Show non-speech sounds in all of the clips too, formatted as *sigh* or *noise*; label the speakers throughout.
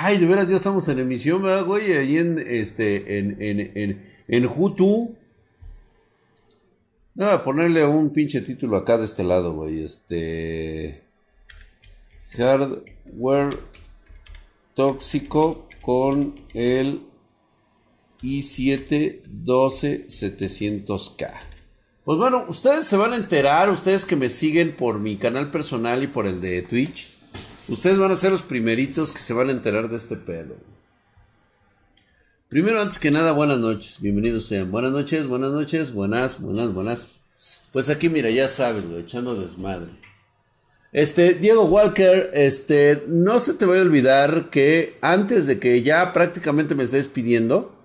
Speaker 1: Ay, de veras, ya estamos en emisión, ¿verdad, güey? Ahí en, este, en, en, en, en Hutu. Voy a ponerle un pinche título acá de este lado, güey. Este. Hardware tóxico con el i7 12700K. Pues bueno, ustedes se van a enterar, ustedes que me siguen por mi canal personal y por el de Twitch. Ustedes van a ser los primeritos que se van a enterar de este pedo. Primero, antes que nada, buenas noches. Bienvenidos sean. Buenas noches, buenas noches, buenas, buenas, buenas. Pues aquí, mira, ya sabes, güey, echando desmadre. Este, Diego Walker, este, no se te vaya a olvidar que antes de que ya prácticamente me estés pidiendo,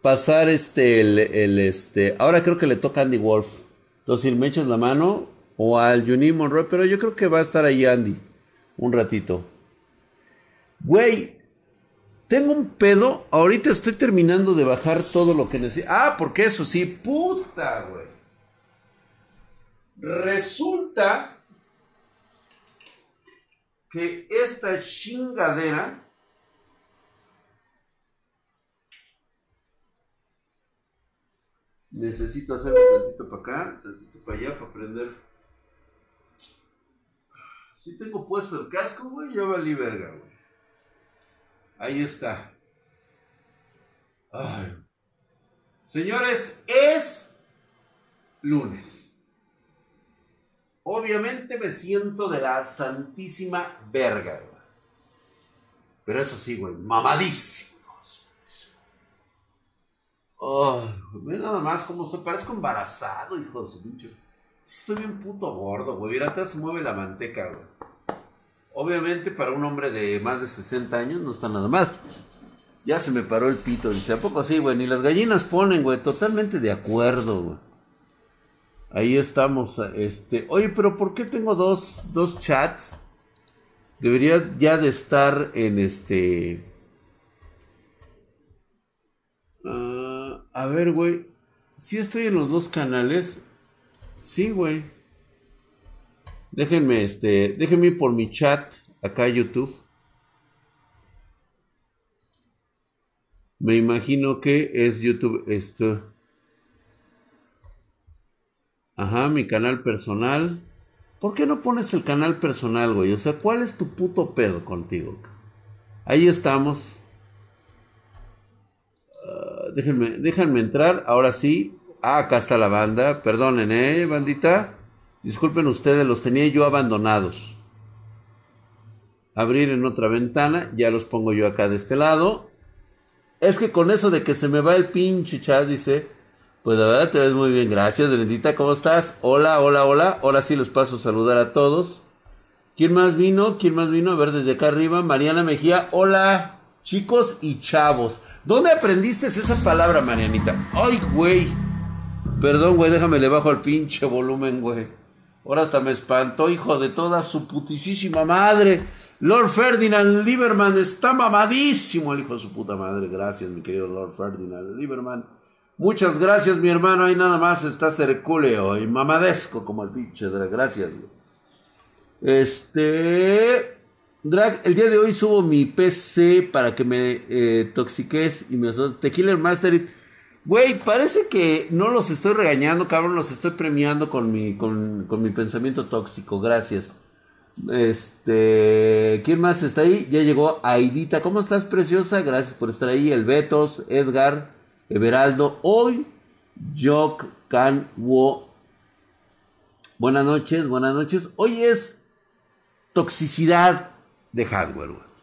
Speaker 1: pasar este, el, este, ahora creo que le toca a Andy Wolf. Entonces, si me echas la mano, o al Juni Monroe, pero yo creo que va a estar ahí Andy, un ratito. Güey, tengo un pedo, ahorita estoy terminando de bajar todo lo que necesito. Ah, porque eso sí, puta, güey. Resulta que esta chingadera necesito hacerme tantito para acá, tantito para allá para prender. Si tengo puesto el casco, güey, ya valí verga, güey. Ahí está. Ay. Señores, es lunes. Obviamente me siento de la santísima verga, güey. Pero eso sí, güey, mamadísimo. Oh, ve nada más cómo estoy, parezco embarazado, hijo de su pinche. Sí, estoy bien puto gordo, güey. Mira, te se mueve la manteca, güey. Obviamente, para un hombre de más de 60 años no está nada más. Ya se me paró el pito. Dice, ¿a poco así, güey? Ni las gallinas ponen, güey. Totalmente de acuerdo, güey. Ahí estamos. Este. Oye, pero ¿por qué tengo dos, dos chats? Debería ya de estar en este. Uh, a ver, güey. Si estoy en los dos canales. Sí, güey. Déjenme, este. Déjenme ir por mi chat acá a YouTube. Me imagino que es YouTube esto. Ajá, mi canal personal. ¿Por qué no pones el canal personal, güey? O sea, ¿cuál es tu puto pedo contigo? Ahí estamos. Uh, déjenme, déjenme entrar. Ahora sí. Ah, acá está la banda. Perdonen, eh, bandita. Disculpen ustedes, los tenía yo abandonados. Abrir en otra ventana. Ya los pongo yo acá de este lado. Es que con eso de que se me va el pinche chat, dice. Pues la verdad te ves muy bien, gracias, Bendita, ¿cómo estás? Hola, hola, hola. Ahora sí los paso a saludar a todos. ¿Quién más vino? ¿Quién más vino? A ver, desde acá arriba, Mariana Mejía. Hola, chicos y chavos. ¿Dónde aprendiste esa palabra, Marianita? Ay, güey. Perdón, güey, déjame le bajo al pinche volumen, güey. Ahora hasta me espantó, hijo de toda su putisísima madre. Lord Ferdinand Lieberman está mamadísimo, el hijo de su puta madre. Gracias, mi querido Lord Ferdinand Lieberman. Muchas gracias, mi hermano. Ahí nada más está Cerculeo y mamadesco como el pinche Drag. Gracias, Este. Drag, el día de hoy subo mi PC para que me eh, toxiques y me Tequila Master. Güey, parece que no los estoy regañando, cabrón. Los estoy premiando con mi, con, con mi pensamiento tóxico. Gracias. Este. ¿Quién más está ahí? Ya llegó Aidita. ¿Cómo estás, preciosa? Gracias por estar ahí. El Betos, Edgar. Everaldo, hoy Yok Kan Wo. Buenas noches, buenas noches. Hoy es toxicidad de hardware, güey.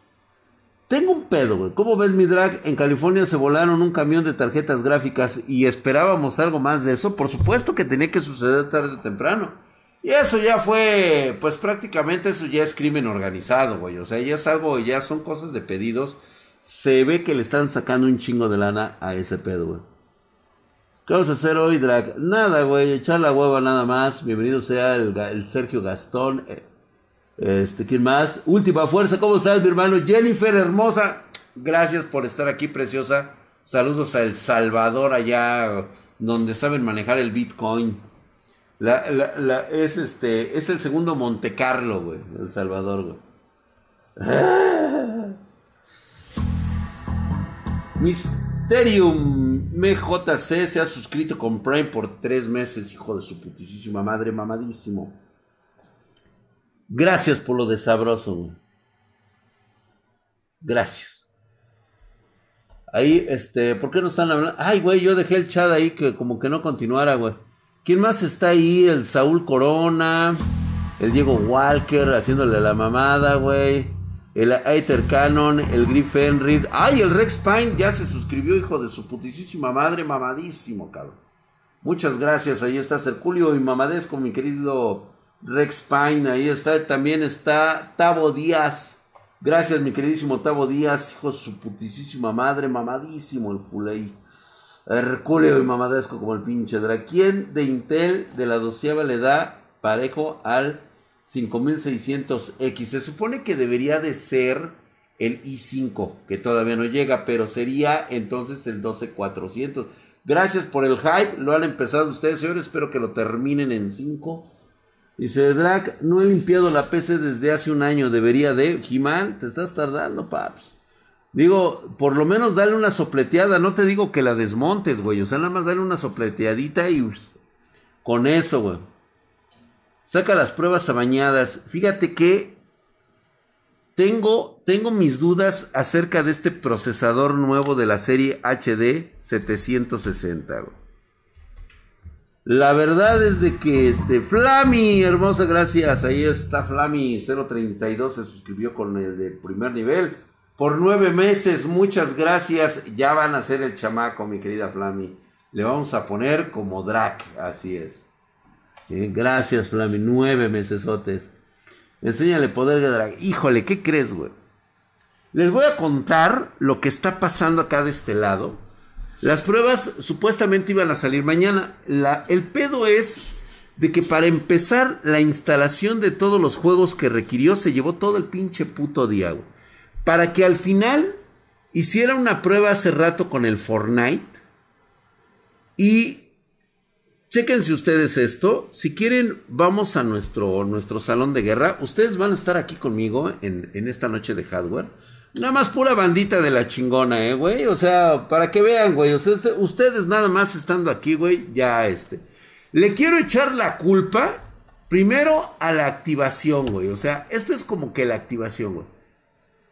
Speaker 1: Tengo un pedo, güey. ¿Cómo ves mi drag? En California se volaron un camión de tarjetas gráficas y esperábamos algo más de eso. Por supuesto que tenía que suceder tarde o temprano. Y eso ya fue, pues prácticamente eso ya es crimen organizado, güey. O sea, ya es algo, ya son cosas de pedidos se ve que le están sacando un chingo de lana a ese pedo, güey. ¿Qué vamos a hacer hoy, Drag? Nada, güey, echar la hueva nada más. Bienvenido sea el, Sergio Gastón. Eh, este, ¿quién más? Última fuerza, ¿cómo estás, mi hermano? Jennifer, hermosa. Gracias por estar aquí, preciosa. Saludos a El Salvador, allá donde saben manejar el Bitcoin. Es este, es el segundo Monte Carlo, güey, El Salvador, güey. *laughs* Mysterium MJC se ha suscrito con Prime por tres meses, hijo de su putísima madre, mamadísimo. Gracias por lo de sabroso, güey. Gracias. Ahí, este, ¿por qué no están hablando? Ay, güey, yo dejé el chat ahí que como que no continuara, güey. ¿Quién más está ahí? El Saúl Corona, el Diego Walker haciéndole la mamada, güey. El Aether Cannon, el Griff Henry. ¡Ay, el Rex Pine! Ya se suscribió, hijo de su putísima madre, mamadísimo, cabrón. Muchas gracias, ahí está Cerculio y mamadesco, mi querido Rex Pine, ahí está, también está Tavo Díaz. Gracias, mi queridísimo Tavo Díaz, hijo de su putísima madre, mamadísimo el culey. Herculeo y mamadesco como el pinche Dra. ¿Quién de Intel de la doceava le da parejo al 5600X? Se supone que debería de ser el i5, que todavía no llega, pero sería entonces el 12400. Gracias por el hype, lo han empezado ustedes, señores, espero que lo terminen en 5 Dice Drag, no he limpiado la PC desde hace un año, debería de. Jimán, te estás tardando, paps. Digo, por lo menos dale una sopleteada, no te digo que la desmontes, güey. O sea, nada más dale una sopleteadita y con eso, güey. Saca las pruebas bañadas. Fíjate que tengo, tengo mis dudas acerca de este procesador nuevo de la serie HD 760, güey. La verdad es de que este Flami, hermosa gracias, ahí está Flami 032 se suscribió con el de primer nivel por nueve meses, muchas gracias, ya van a ser el chamaco mi querida Flami, le vamos a poner como Drac, así es. Eh, gracias Flami, nueve mesesotes. Enséñale poder de Drac. Híjole, ¿qué crees, güey? Les voy a contar lo que está pasando acá de este lado las pruebas supuestamente iban a salir mañana. La, el pedo es de que para empezar la instalación de todos los juegos que requirió se llevó todo el pinche puto día. Para que al final hiciera una prueba hace rato con el Fortnite. Y chéquense ustedes esto. Si quieren, vamos a nuestro, nuestro salón de guerra. Ustedes van a estar aquí conmigo en, en esta noche de hardware. Nada más pura bandita de la chingona, eh, güey. O sea, para que vean, güey. ustedes nada más estando aquí, güey, ya este. Le quiero echar la culpa primero a la activación, güey. O sea, esto es como que la activación, güey.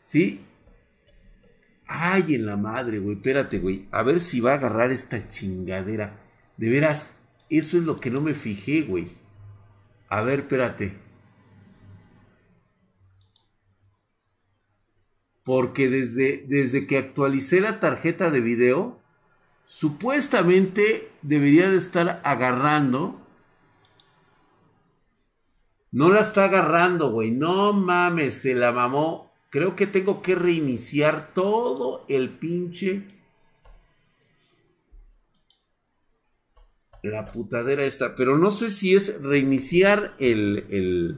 Speaker 1: ¿Sí? Ay, en la madre, güey. Espérate, güey. A ver si va a agarrar esta chingadera. De veras, eso es lo que no me fijé, güey. A ver, espérate. Porque desde, desde que actualicé la tarjeta de video, supuestamente debería de estar agarrando. No la está agarrando, güey. No mames, se la mamó. Creo que tengo que reiniciar todo el pinche. La putadera esta. Pero no sé si es reiniciar el. el...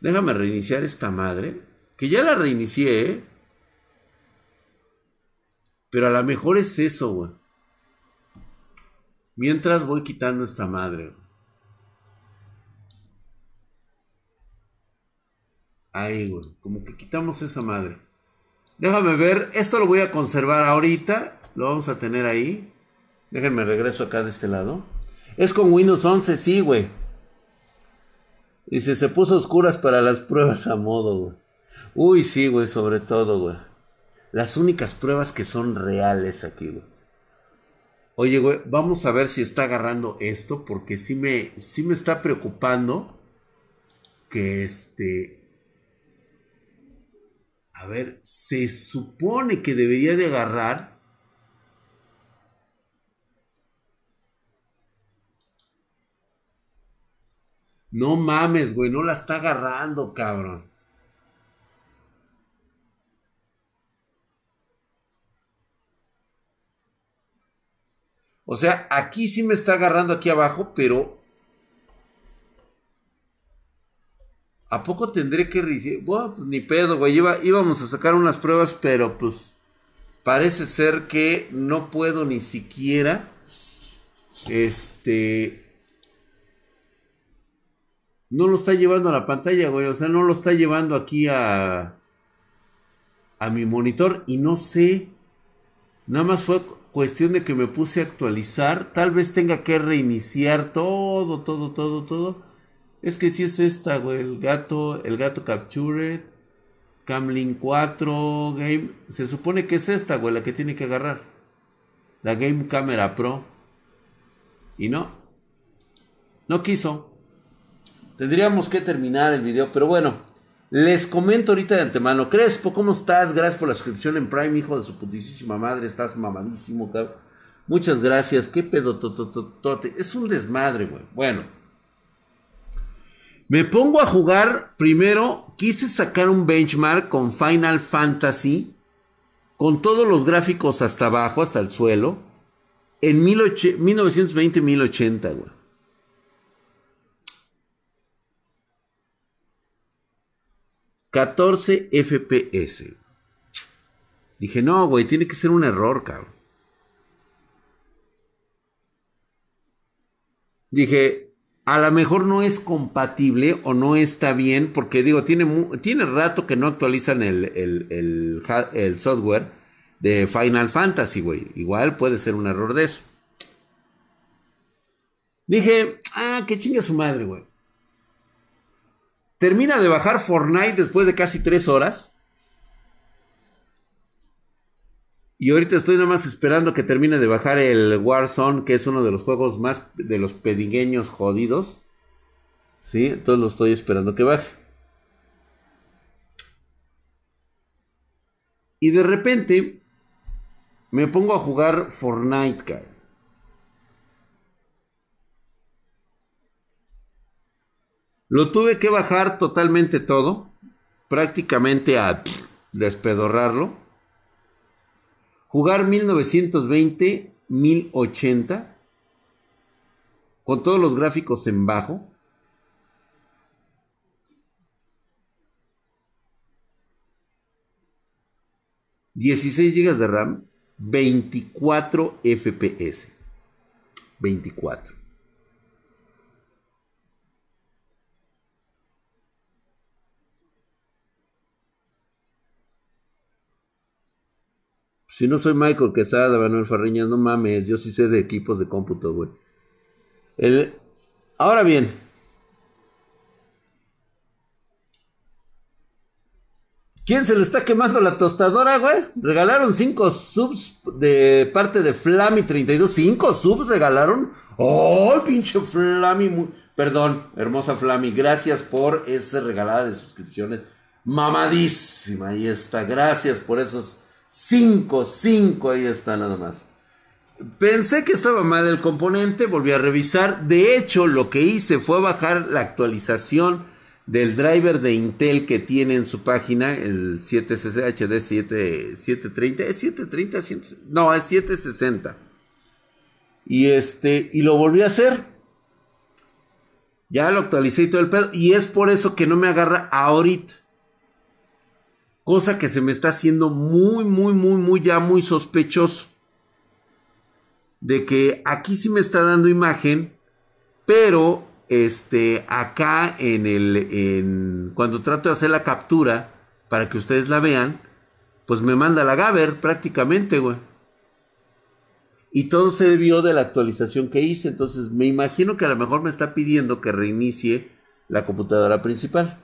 Speaker 1: Déjame reiniciar esta madre. Que ya la reinicié, ¿eh? Pero a lo mejor es eso, güey. Mientras voy quitando esta madre. Ahí, güey. Como que quitamos esa madre. Déjame ver. Esto lo voy a conservar ahorita. Lo vamos a tener ahí. Déjenme regreso acá de este lado. Es con Windows 11, sí, güey. Dice, se puso oscuras para las pruebas a modo, güey. Uy, sí, güey, sobre todo, güey. Las únicas pruebas que son reales aquí, güey. Oye, güey, vamos a ver si está agarrando esto, porque sí me, sí me está preocupando que este... A ver, se supone que debería de agarrar... No mames, güey, no la está agarrando, cabrón. O sea, aquí sí me está agarrando aquí abajo, pero... ¿A poco tendré que reiniciar? Bueno, pues ni pedo, güey. íbamos a sacar unas pruebas, pero pues parece ser que no puedo ni siquiera... Este... No lo está llevando a la pantalla, güey. O sea, no lo está llevando aquí a... A mi monitor y no sé Nada más fue cuestión de que me puse a actualizar. Tal vez tenga que reiniciar todo, todo, todo, todo. Es que si es esta, güey. El gato, el gato Captured. Camlin 4 Game. Se supone que es esta, güey, la que tiene que agarrar. La Game Camera Pro. Y no. No quiso. Tendríamos que terminar el video, pero bueno. Les comento ahorita de antemano. Crespo, ¿cómo estás? Gracias por la suscripción en Prime, hijo de su putísima madre. Estás mamadísimo, cabrón. Muchas gracias. ¿Qué pedo? Tototote? Es un desmadre, güey. Bueno. Me pongo a jugar. Primero, quise sacar un benchmark con Final Fantasy. Con todos los gráficos hasta abajo, hasta el suelo. En 1920-1080, güey. 14 FPS. Dije, no, güey, tiene que ser un error, cabrón. Dije, a lo mejor no es compatible o no está bien, porque digo, tiene, tiene rato que no actualizan el, el, el software de Final Fantasy, güey. Igual puede ser un error de eso. Dije, ah, que chinga su madre, güey. Termina de bajar Fortnite después de casi tres horas. Y ahorita estoy nada más esperando que termine de bajar el Warzone, que es uno de los juegos más de los pedigueños jodidos. Sí, entonces lo estoy esperando que baje. Y de repente me pongo a jugar Fortnite, cara. Lo tuve que bajar totalmente todo, prácticamente a despedorrarlo. Jugar 1920, 1080, con todos los gráficos en bajo. ...16 GB de RAM... ...24 FPS... ...24... Si no soy Michael Quesada, Manuel Farriña, no mames, yo sí sé de equipos de cómputo, güey. El... Ahora bien. ¿Quién se le está quemando la tostadora, güey? Regalaron cinco subs de parte de Flammy32. ¿Cinco subs regalaron? ¡Oh, pinche Flammy! Perdón, hermosa Flammy. Gracias por esa regalada de suscripciones. Mamadísima. Ahí está. Gracias por esos 5, 5, ahí está nada más. Pensé que estaba mal el componente, volví a revisar. De hecho, lo que hice fue bajar la actualización del driver de Intel que tiene en su página, el 7CCHD 730. ¿Es 730? no, es 760. Y este, y lo volví a hacer. Ya lo actualicé y todo el pedo. Y es por eso que no me agarra ahorita. Cosa que se me está haciendo muy, muy, muy, muy, ya muy sospechoso. De que aquí sí me está dando imagen, pero este, acá en el, en, cuando trato de hacer la captura para que ustedes la vean, pues me manda la Gaber prácticamente, güey. Y todo se debió de la actualización que hice. Entonces me imagino que a lo mejor me está pidiendo que reinicie la computadora principal.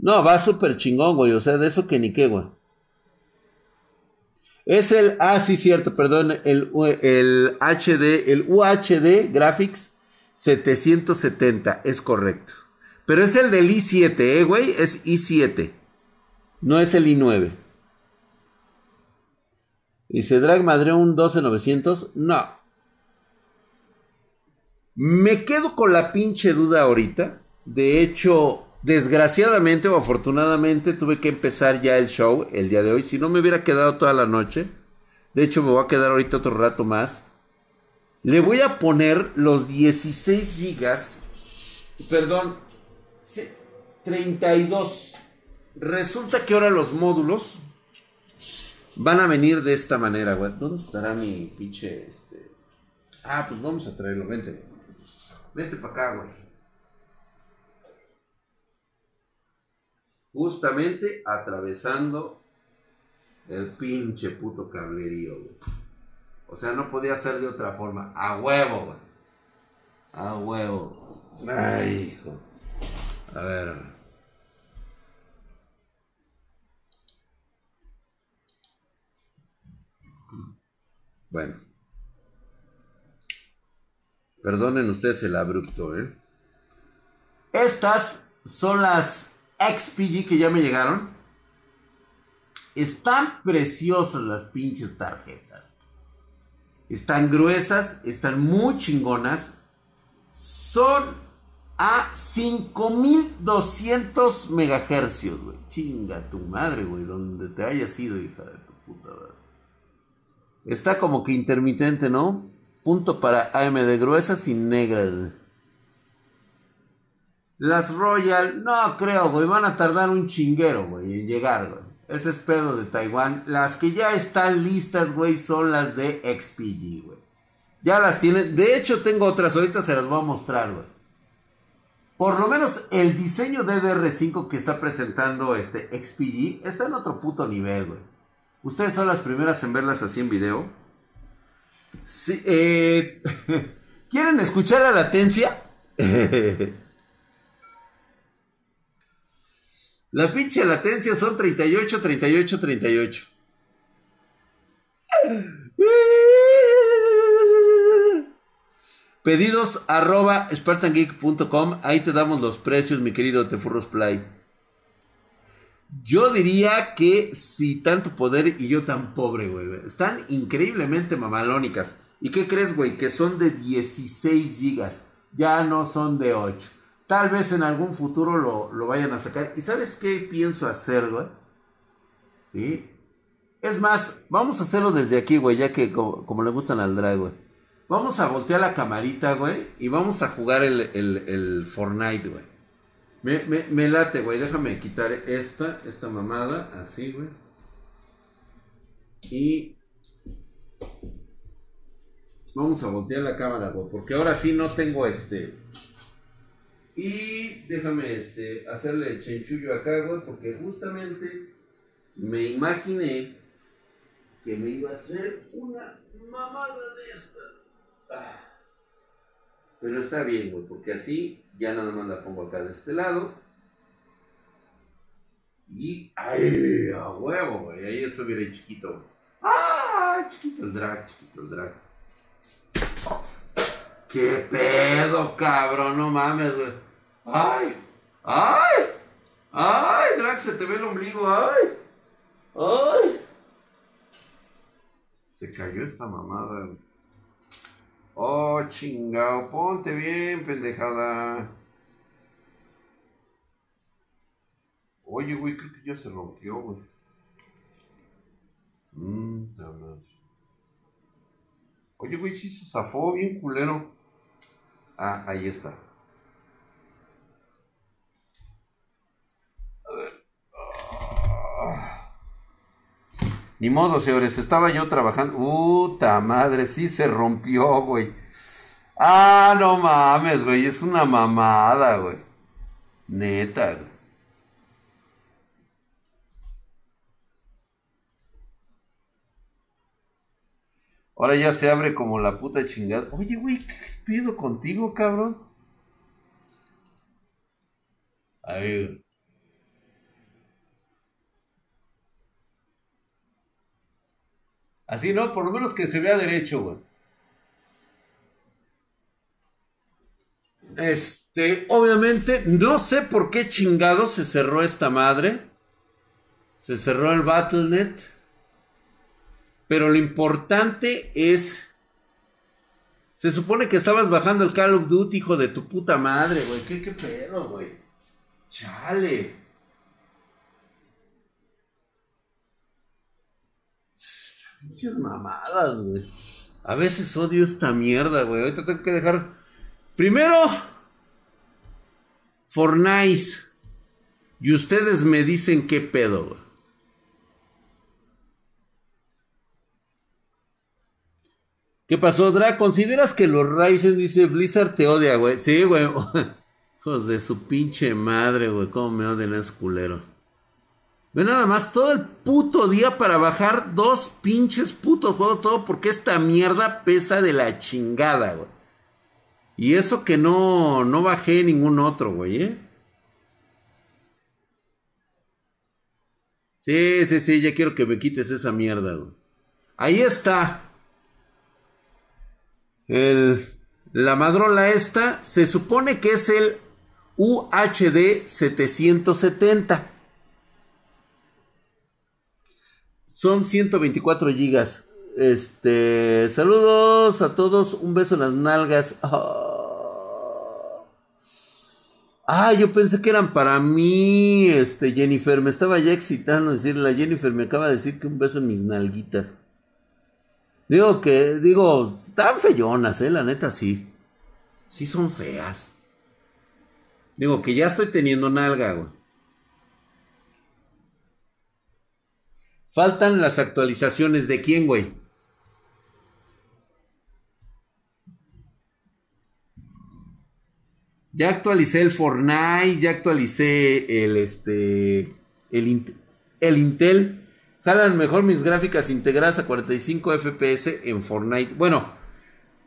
Speaker 1: No, va súper chingón, güey. O sea, de eso que ni qué, güey. Es el, ah, sí, cierto, perdón, el, el HD, el UHD Graphics 770, es correcto. Pero es el del i7, eh, güey, es i7. No es el i9. Dice Drag Madre un 12900, no. Me quedo con la pinche duda ahorita. De hecho, Desgraciadamente o afortunadamente tuve que empezar ya el show el día de hoy. Si no me hubiera quedado toda la noche. De hecho me voy a quedar ahorita otro rato más. Le voy a poner los 16 gigas. Perdón. 32. Resulta que ahora los módulos van a venir de esta manera, güey. ¿Dónde estará mi pinche este? Ah, pues vamos a traerlo, vente. Vente para acá, güey. Justamente atravesando El pinche puto cablerío, güey. O sea, no podía ser de otra forma. A huevo, güey. A huevo. Ay, hijo. A ver. Bueno. Perdonen ustedes el abrupto, ¿eh? Estas son las XPG que ya me llegaron. Están preciosas las pinches tarjetas. Están gruesas, están muy chingonas. Son a 5200 megahercios, güey. Chinga tu madre, güey, donde te hayas ido, hija de tu puta madre. Está como que intermitente, ¿no? Punto para AMD gruesas y negras. Las Royal, no creo, güey. Van a tardar un chinguero, güey, en llegar, güey. Ese es pedo de Taiwán. Las que ya están listas, güey, son las de XPG, güey. Ya las tienen. De hecho, tengo otras. Ahorita se las voy a mostrar, güey. Por lo menos el diseño de DR5 que está presentando este XPG está en otro puto nivel, güey. Ustedes son las primeras en verlas así en video. Eh, *laughs* ¿Quieren escuchar la latencia? *laughs* la pinche latencia son 38, 38, 38. Pedidos arroba spartangeek.com. Ahí te damos los precios, mi querido Tefurros Play. Yo diría que si tanto poder y yo tan pobre, güey. Están increíblemente mamalónicas. ¿Y qué crees, güey? Que son de 16 gigas. Ya no son de 8. Tal vez en algún futuro lo, vayan a sacar. ¿Y sabes qué pienso hacer, güey? Es más, vamos a hacerlo desde aquí, güey, ya que como, le gustan al drag. Vamos a voltear la camarita, güey, y vamos a jugar el, el Fortnite, güey. Me, me, late, güey. Déjame quitar esta, esta mamada. Así, güey. Y... Vamos a voltear la cámara, güey. Porque ahora sí no tengo este... Y déjame este, hacerle el chenchullo acá, güey. Porque justamente me imaginé que me iba a hacer una mamada de esta. Ah. Pero está bien, güey, porque así ya nada más la pongo acá de este lado. Y ¡ay! A huevo, güey. Ahí estuviera chiquito. ¡Ah! Chiquito el drag, chiquito el drag. ¡Qué pedo, cabrón! No mames, güey. ¡Ay! ¡Ay! ¡Ay! Drag, se te ve el ombligo. ¡Ay! ¡Ay! Se cayó esta mamada. Oh, chingao, ponte bien, pendejada. Oye, güey, creo que ya se rompió, güey. Mmm, Oye, güey, sí se zafó bien culero. Ah, ahí está. A ver. Ah. Ni modo, señores, estaba yo trabajando. Puta madre, sí se rompió, güey. Ah, no mames, güey, es una mamada, güey. Neta, güey. Ahora ya se abre como la puta chingada. Oye, güey, ¿qué pido contigo, cabrón? Ahí. Así, ¿no? Por lo menos que se vea derecho, güey. Este, obviamente, no sé por qué chingado se cerró esta madre. Se cerró el Battle.net. Pero lo importante es. Se supone que estabas bajando el Call of Duty, hijo de tu puta madre, güey. ¿Qué, qué pedo, güey? Chale. Muchas mamadas, güey. A veces odio esta mierda, güey. Ahorita tengo que dejar. Primero. Fortnite. Y ustedes me dicen qué pedo, güey. ¿Qué pasó, Dra? ¿Consideras que los Ryzen, dice Blizzard, te odia, güey? Sí, güey. *laughs* Hijos de su pinche madre, güey. ¿Cómo me odian esos culeros? Ve nada más todo el puto día para bajar dos pinches putos juegos, todo porque esta mierda pesa de la chingada, güey. Y eso que no, no bajé ningún otro, güey, ¿eh? Sí, sí, sí, ya quiero que me quites esa mierda, güey. Ahí está. El, la madrola esta se supone que es el UHD 770. Son 124 gigas. Este, saludos a todos, un beso en las nalgas. Ah, ah, yo pensé que eran para mí, este, Jennifer, me estaba ya excitando decirle, la Jennifer me acaba de decir que un beso en mis nalguitas. Digo que, digo, están feyonas, eh, la neta sí. Sí son feas. Digo que ya estoy teniendo nalga, güey. Faltan las actualizaciones de quién, güey. Ya actualicé el Fortnite, ya actualicé el este el, el Intel. Jalan mejor mis gráficas integradas a 45 FPS en Fortnite. Bueno,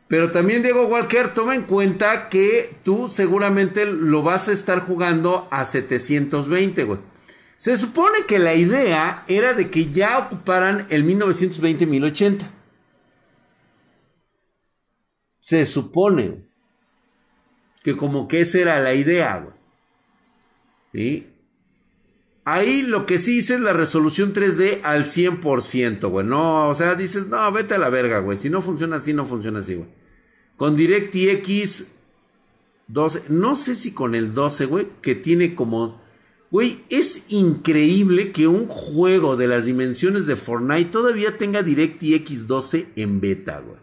Speaker 1: pero también Diego Walker, toma en cuenta que tú seguramente lo vas a estar jugando a 720, güey. Se supone que la idea era de que ya ocuparan el 1920-1080. Se supone que como que esa era la idea, güey. ¿Sí? Ahí lo que sí hice es la resolución 3D al 100%, güey. No, o sea, dices, no, vete a la verga, güey. Si no funciona así, no funciona así, güey. Con DirectX 12, no sé si con el 12, güey, que tiene como Güey, es increíble que un juego de las dimensiones de Fortnite todavía tenga DirectX 12 en beta, güey.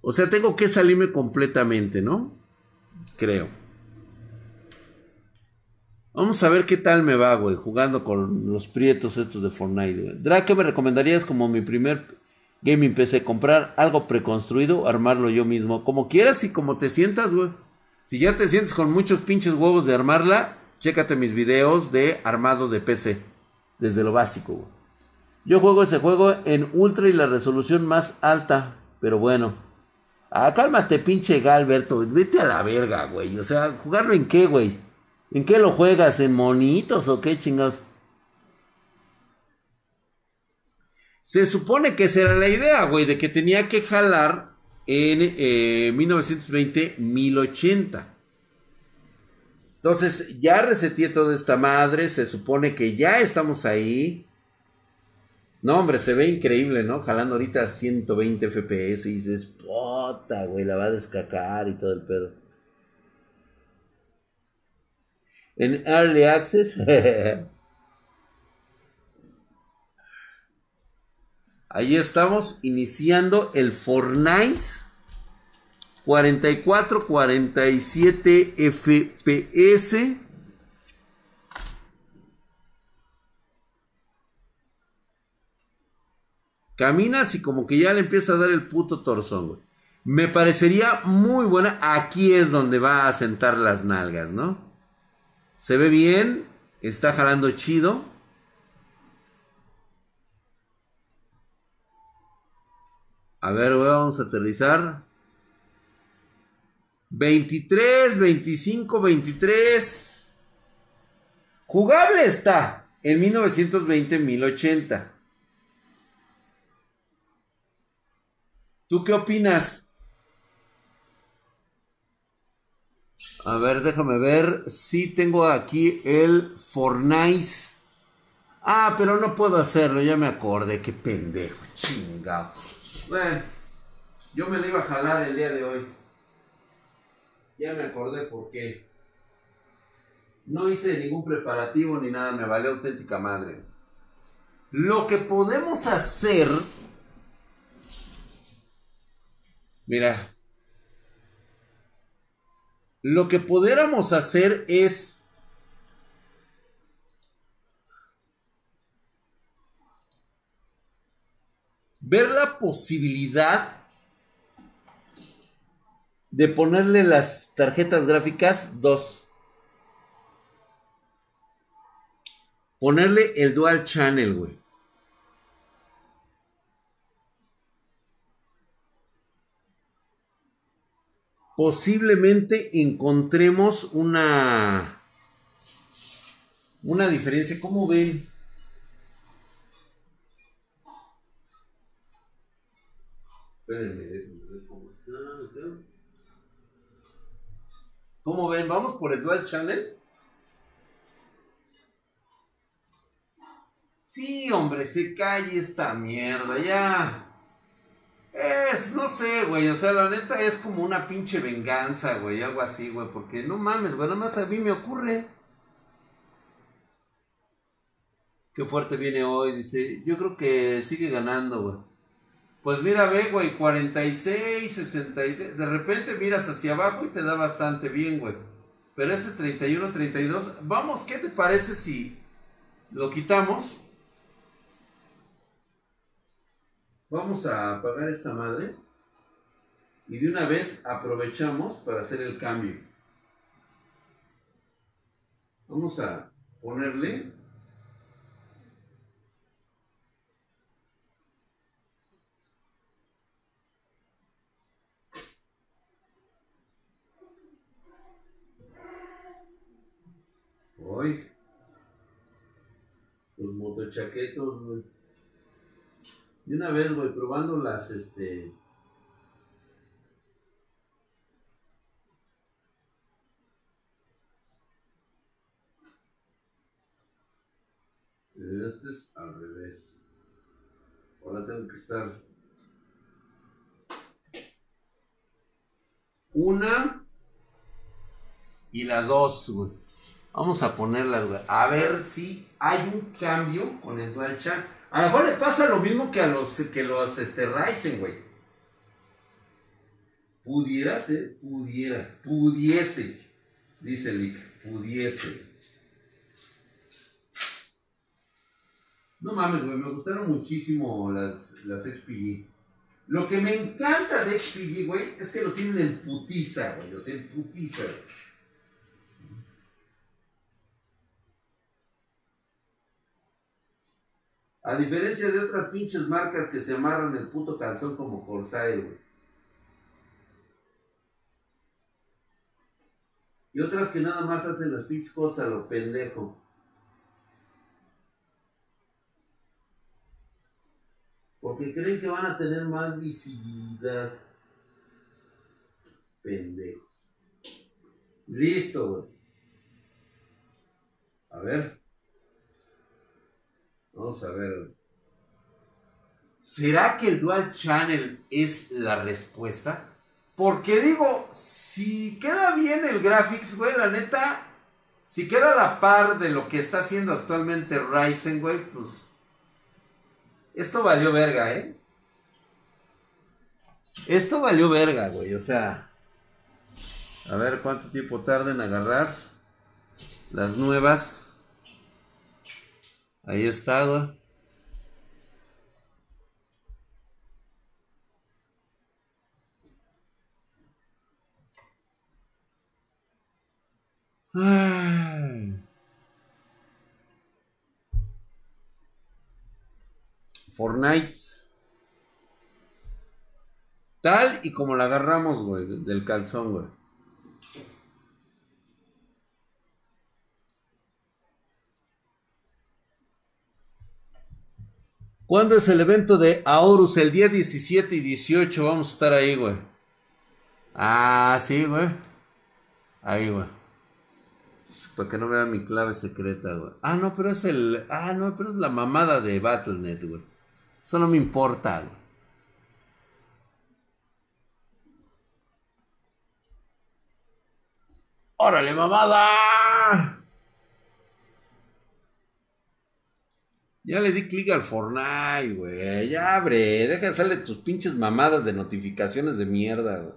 Speaker 1: O sea, tengo que salirme completamente, ¿no? Creo. Vamos a ver qué tal me va, güey, jugando con los prietos estos de Fortnite, güey. Drake, ¿me recomendarías como mi primer gaming PC? ¿Comprar algo preconstruido armarlo yo mismo? Como quieras y como te sientas, güey. Si ya te sientes con muchos pinches huevos de armarla, Chécate mis videos de armado de PC. Desde lo básico, Yo juego ese juego en ultra y la resolución más alta. Pero bueno. Ah, cálmate, pinche Galberto. Vete a la verga, güey. O sea, ¿jugarlo en qué, güey? ¿En qué lo juegas? ¿En monitos o qué chingados? Se supone que esa era la idea, güey, de que tenía que jalar en 1920 eh, 1080. Entonces, ya reseteé toda esta madre, se supone que ya estamos ahí. No, hombre, se ve increíble, ¿no? Jalando ahorita 120 FPS y dices, puta, güey, la va a descacar y todo el pedo. En Early Access. *laughs* Ahí estamos iniciando el Fortnite 44, 47 FPS. Caminas y como que ya le empieza a dar el puto torzón, güey. Me parecería muy buena. Aquí es donde va a sentar las nalgas, ¿no? Se ve bien. Está jalando chido. A ver, vamos a aterrizar. 23, 25, 23. Jugable está en 1920, 1080. ¿Tú qué opinas? A ver, déjame ver si tengo aquí el Fortnite. Ah, pero no puedo hacerlo, ya me acordé, qué pendejo, chingado. Bueno, yo me lo iba a jalar el día de hoy. Ya me acordé por qué. No hice ningún preparativo ni nada, me valió auténtica madre. Lo que podemos hacer... Mira. Lo que pudiéramos hacer es... Ver la posibilidad de ponerle las tarjetas gráficas 2. ponerle el dual channel, güey. Posiblemente encontremos una una diferencia. ¿Cómo ven? ¿Cómo ven? ¿Vamos por el Dual Channel? Sí, hombre, se cae esta mierda, ya. Es, no sé, güey, o sea, la neta es como una pinche venganza, güey, algo así, güey, porque no mames, güey, nada más a mí me ocurre. Qué fuerte viene hoy, dice, yo creo que sigue ganando, güey. Pues mira, ve, güey, 46, 63. De repente miras hacia abajo y te da bastante bien, güey. Pero ese 31, 32. Vamos, ¿qué te parece si lo quitamos? Vamos a apagar esta madre. Y de una vez aprovechamos para hacer el cambio. Vamos a ponerle Hoy. Los motochaquetos, güey. Y una vez, güey, probando las, este... Este es al revés. Ahora tengo que estar... Una y la dos, güey. Vamos a ponerlas. A ver si hay un cambio con el Dual Chat. A lo mejor le pasa lo mismo que a los que los este, Ryzen, güey. Pudiera ser, pudiera, pudiese, dice Lick, pudiese. No mames, güey, me gustaron muchísimo las, las XPG. Lo que me encanta de XPG, güey, es que lo tienen en putiza, güey, o sea, en putiza, güey. A diferencia de otras pinches marcas que se amarran el puto calzón como Corsair, güey. Y otras que nada más hacen las pinches cosas a lo pendejo. Porque creen que van a tener más visibilidad. Pendejos. Listo, güey. A ver. Vamos a ver. ¿Será que el Dual Channel es la respuesta? Porque digo, si queda bien el graphics, güey, la neta, si queda a la par de lo que está haciendo actualmente Ryzen, güey, pues esto valió verga, ¿eh? Esto valió verga, güey, o sea, a ver cuánto tiempo tarda en agarrar las nuevas. Ahí está, güey. Fortnite. Tal y como la agarramos, güey, del calzón, güey. ¿Cuándo es el evento de Aorus? El día 17 y 18 vamos a estar ahí, güey. Ah, sí, güey. Ahí, güey. Para que no vean mi clave secreta, güey. Ah, no, pero es el... Ah, no, pero es la mamada de Battle.net, güey. Eso no me importa, güey. ¡Órale, mamada! Ya le di clic al Fortnite, güey. Ya abre. Deja de hacerle tus pinches mamadas de notificaciones de mierda, güey.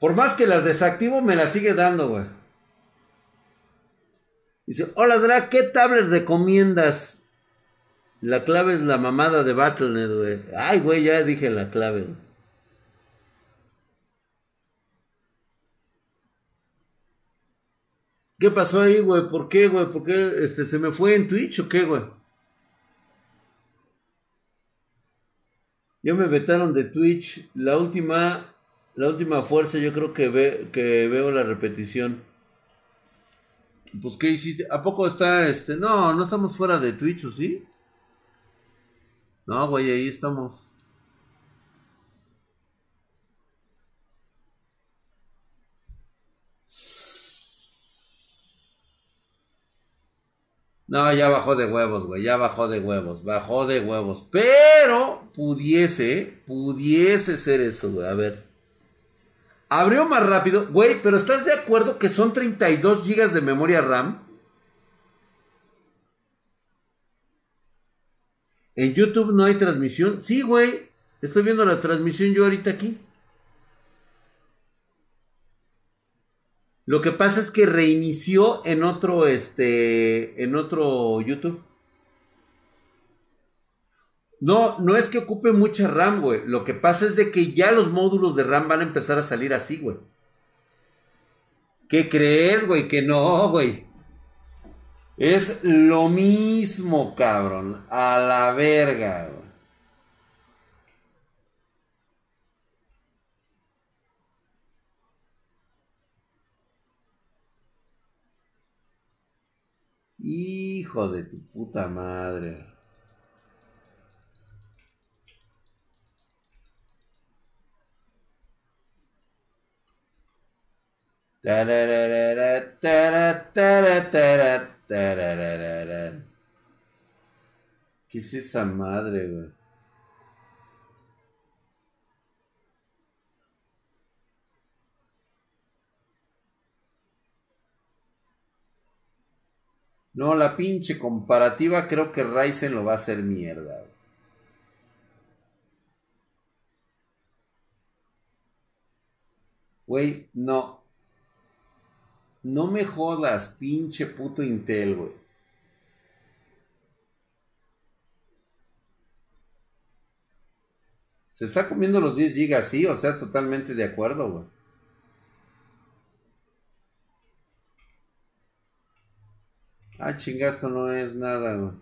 Speaker 1: Por más que las desactivo, me las sigue dando, güey. Dice, hola Dra, ¿qué tablet recomiendas? La clave es la mamada de Battle.net, güey. Ay, güey, ya dije la clave. ¿Qué pasó ahí, güey? ¿Por qué, güey? ¿Por qué este, se me fue en Twitch o qué, güey? Ya me vetaron de Twitch. La última, la última fuerza, yo creo que, ve, que veo la repetición. Pues, ¿qué hiciste? ¿A poco está este? No, no estamos fuera de Twitch, ¿o sí? No, güey, ahí estamos. No, ya bajó de huevos, güey, ya bajó de huevos, bajó de huevos. Pero pudiese, pudiese ser eso, güey. A ver. Abrió más rápido, güey, pero ¿estás de acuerdo que son 32 GB de memoria RAM? En YouTube no hay transmisión. Sí, güey. Estoy viendo la transmisión yo ahorita aquí. Lo que pasa es que reinició en otro, este, en otro YouTube. No, no es que ocupe mucha RAM, güey. Lo que pasa es de que ya los módulos de RAM van a empezar a salir así, güey. ¿Qué crees, güey? Que no, güey. Es lo mismo, cabrón. A la verga, güey. Hijo de tu puta madre. ¿Qué es esa madre? No, la pinche comparativa creo que Ryzen lo va a hacer mierda. Güey, no. No me jodas, pinche puto Intel, güey. Se está comiendo los 10 GB, sí, o sea, totalmente de acuerdo, güey. Ah, chingasto no es nada, güey.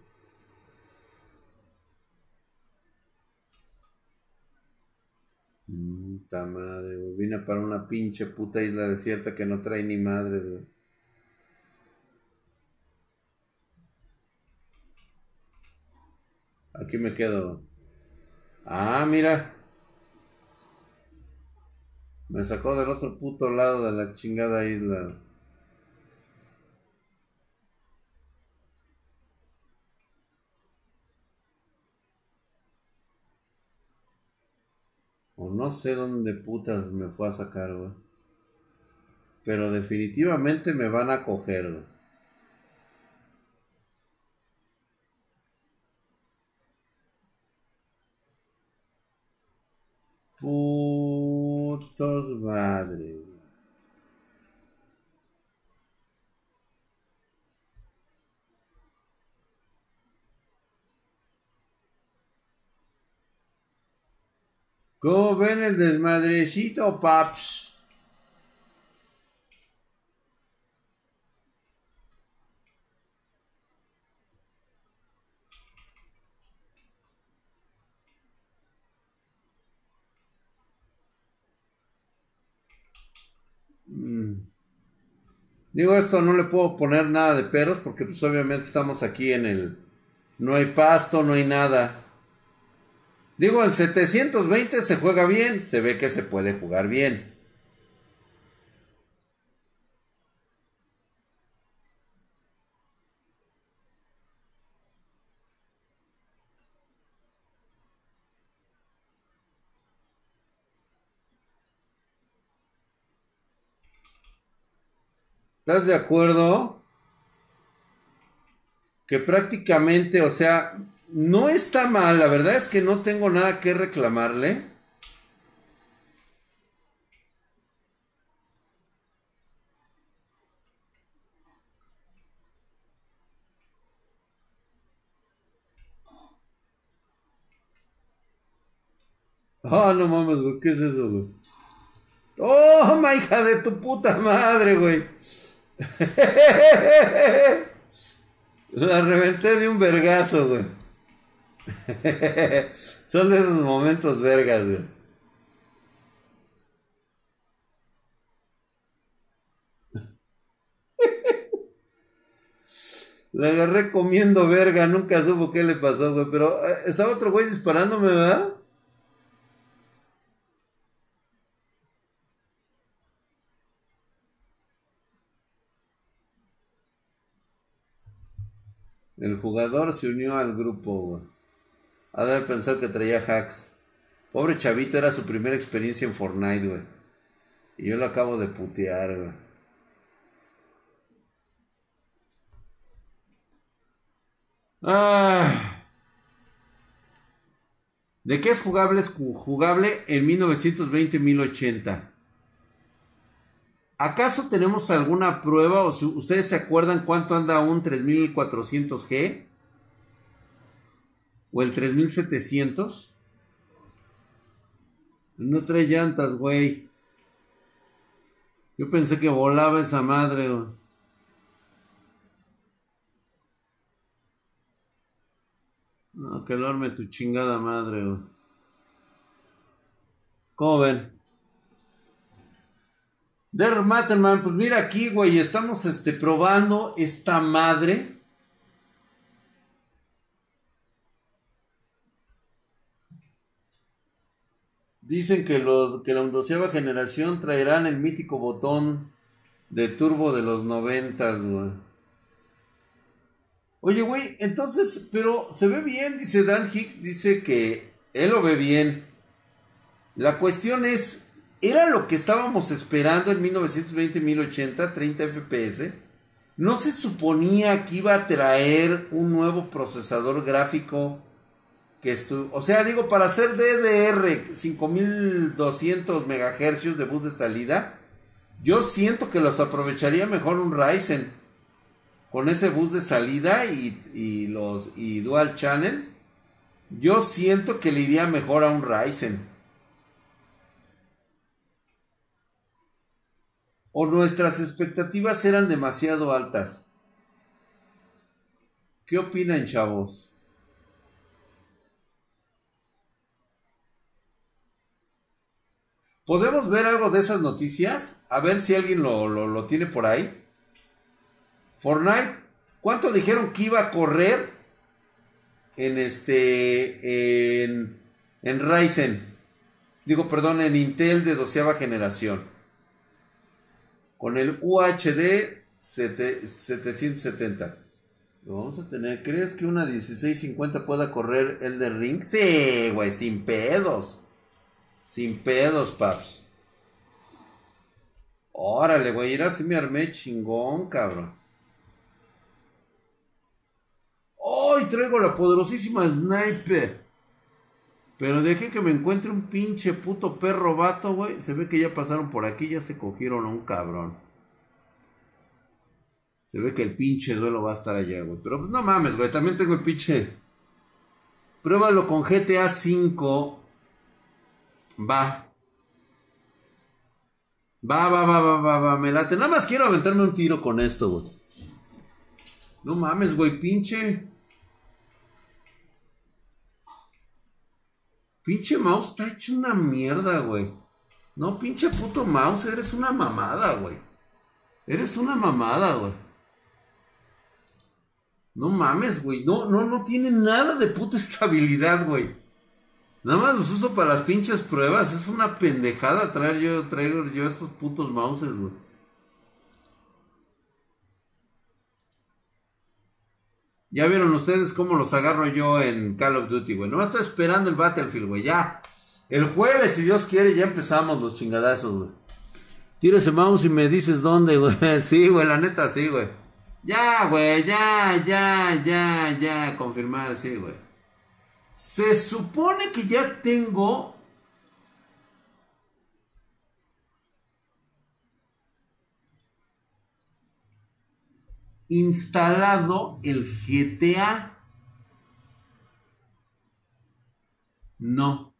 Speaker 1: Puta madre, güey. Vine para una pinche puta isla desierta que no trae ni madres, güey. Aquí me quedo. Ah, mira. Me sacó del otro puto lado de la chingada isla. O no sé dónde putas me fue a sacar, güey. Pero definitivamente me van a coger, güey. Putos madres. ¿Cómo ven el desmadrecito, paps? Mm. Digo, esto no le puedo poner nada de peros porque pues obviamente estamos aquí en el... No hay pasto, no hay nada. Digo, en 720 se juega bien, se ve que se puede jugar bien. ¿Estás de acuerdo? Que prácticamente, o sea, no está mal, la verdad es que no tengo nada que reclamarle. Ah, no mames, güey, ¿qué es eso, güey? Oh, ma hija de tu puta madre, güey. *laughs* La reventé de un vergazo, güey. *laughs* Son de esos momentos vergas, güey. *laughs* Agarré comiendo verga, nunca supo qué le pasó, güey. Pero eh, estaba otro güey disparándome, ¿verdad? El jugador se unió al grupo. Ha de haber pensado que traía hacks. Pobre chavito, era su primera experiencia en Fortnite, güey. Y yo lo acabo de putear, güey. Ah. ¿De qué es jugable? Es jugable en 1920-1080. ¿Acaso tenemos alguna prueba o ustedes se acuerdan cuánto anda un 3400G? ¿O el 3700? No trae llantas, güey. Yo pensé que volaba esa madre, güey. No, que lo tu chingada madre, güey. ¿Cómo ven? Der Matterman, pues mira aquí, güey, estamos este, probando esta madre. Dicen que, los, que la ondoceava generación traerán el mítico botón de turbo de los noventas, güey. Oye, güey, entonces, pero se ve bien, dice Dan Hicks, dice que él lo ve bien. La cuestión es, era lo que estábamos esperando en 1920-1080, 30 FPS. No se suponía que iba a traer un nuevo procesador gráfico que o sea, digo, para hacer DDR 5200 MHz de bus de salida, yo siento que los aprovecharía mejor un Ryzen con ese bus de salida y, y los y dual channel. Yo siento que le iría mejor a un Ryzen. o nuestras expectativas eran demasiado altas. ¿Qué opinan, chavos? ¿Podemos ver algo de esas noticias? A ver si alguien lo, tiene por ahí. Fortnite, ¿cuánto dijeron que iba a correr en este en, en Ryzen? Digo, perdón, en Intel de doceava generación con el UHD 770. Lo vamos a tener. ¿Crees que una 1650 pueda correr el de Ring? Sí, güey, sin pedos. Sin pedos, paps. Órale, güey, ir así me armé chingón, cabrón. ¡Ay, traigo la poderosísima sniper! Pero dejé que me encuentre un pinche puto perro vato, güey. Se ve que ya pasaron por aquí, ya se cogieron a un cabrón. Se ve que el pinche duelo va a estar allá, güey. Pero pues no mames, güey. También tengo el pinche. Pruébalo con GTA V. Va. Va, va, va, va, va, va, me late. Nada más quiero aventarme un tiro con esto, güey. No mames, güey, pinche. Pinche mouse está hecho una mierda, güey. No, pinche puto mouse, eres una mamada, güey. Eres una mamada, güey. No mames, güey. No, no, no tiene nada de puta *laughs* estabilidad, güey. Nada más los uso para las pinches pruebas. Es una pendejada traer yo, traigo yo estos putos mouses, güey. Ya vieron ustedes cómo los agarro yo en Call of Duty, güey. No estoy esperando el Battlefield, güey. Ya. El jueves, si Dios quiere, ya empezamos los chingadazos, güey. Tira ese mouse y me dices dónde, güey. *laughs* Sí, güey, la neta, sí, güey. Ya, güey, ya, ya, ya, ya. Confirmar, sí, güey. Se supone que ya tengo... instalado el GTA. No,